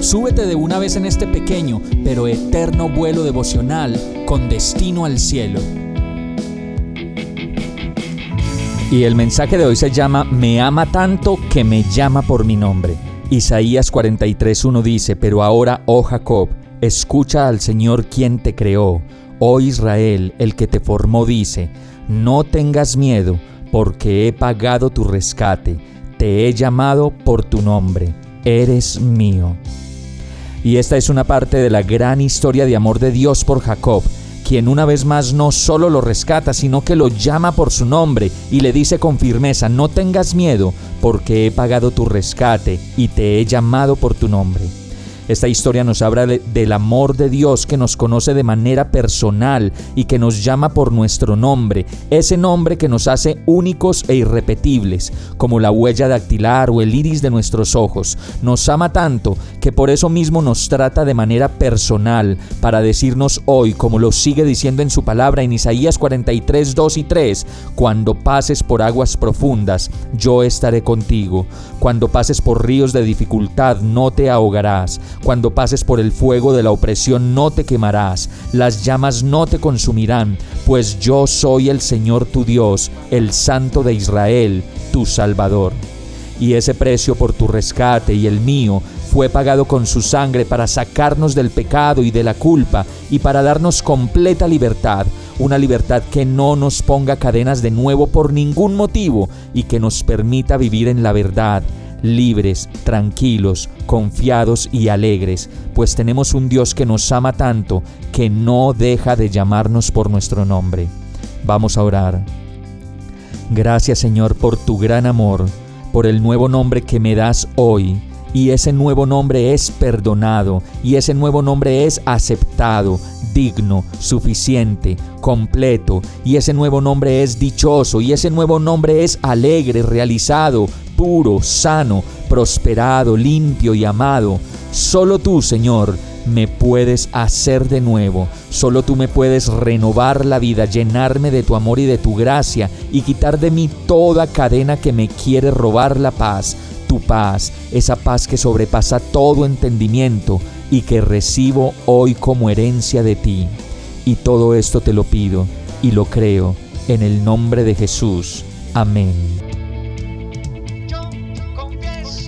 súbete de una vez en este pequeño pero eterno vuelo devocional con destino al cielo. Y el mensaje de hoy se llama Me ama tanto que me llama por mi nombre. Isaías 43.1 dice, Pero ahora, oh Jacob, Escucha al Señor quien te creó. Oh Israel, el que te formó, dice, no tengas miedo, porque he pagado tu rescate, te he llamado por tu nombre, eres mío. Y esta es una parte de la gran historia de amor de Dios por Jacob, quien una vez más no solo lo rescata, sino que lo llama por su nombre y le dice con firmeza, no tengas miedo, porque he pagado tu rescate y te he llamado por tu nombre. Esta historia nos habla del amor de Dios que nos conoce de manera personal y que nos llama por nuestro nombre, ese nombre que nos hace únicos e irrepetibles, como la huella dactilar o el iris de nuestros ojos. Nos ama tanto que por eso mismo nos trata de manera personal para decirnos hoy, como lo sigue diciendo en su palabra en Isaías 43, 2 y 3, cuando pases por aguas profundas, yo estaré contigo. Cuando pases por ríos de dificultad, no te ahogarás. Cuando pases por el fuego de la opresión no te quemarás, las llamas no te consumirán, pues yo soy el Señor tu Dios, el Santo de Israel, tu Salvador. Y ese precio por tu rescate y el mío fue pagado con su sangre para sacarnos del pecado y de la culpa y para darnos completa libertad, una libertad que no nos ponga cadenas de nuevo por ningún motivo y que nos permita vivir en la verdad libres, tranquilos, confiados y alegres, pues tenemos un Dios que nos ama tanto que no deja de llamarnos por nuestro nombre. Vamos a orar. Gracias Señor por tu gran amor, por el nuevo nombre que me das hoy. Y ese nuevo nombre es perdonado, y ese nuevo nombre es aceptado, digno, suficiente, completo, y ese nuevo nombre es dichoso, y ese nuevo nombre es alegre, realizado, puro, sano, prosperado, limpio y amado. Solo tú, Señor, me puedes hacer de nuevo. Solo tú me puedes renovar la vida, llenarme de tu amor y de tu gracia y quitar de mí toda cadena que me quiere robar la paz. Tu paz, esa paz que sobrepasa todo entendimiento y que recibo hoy como herencia de ti. Y todo esto te lo pido y lo creo en el nombre de Jesús. Amén.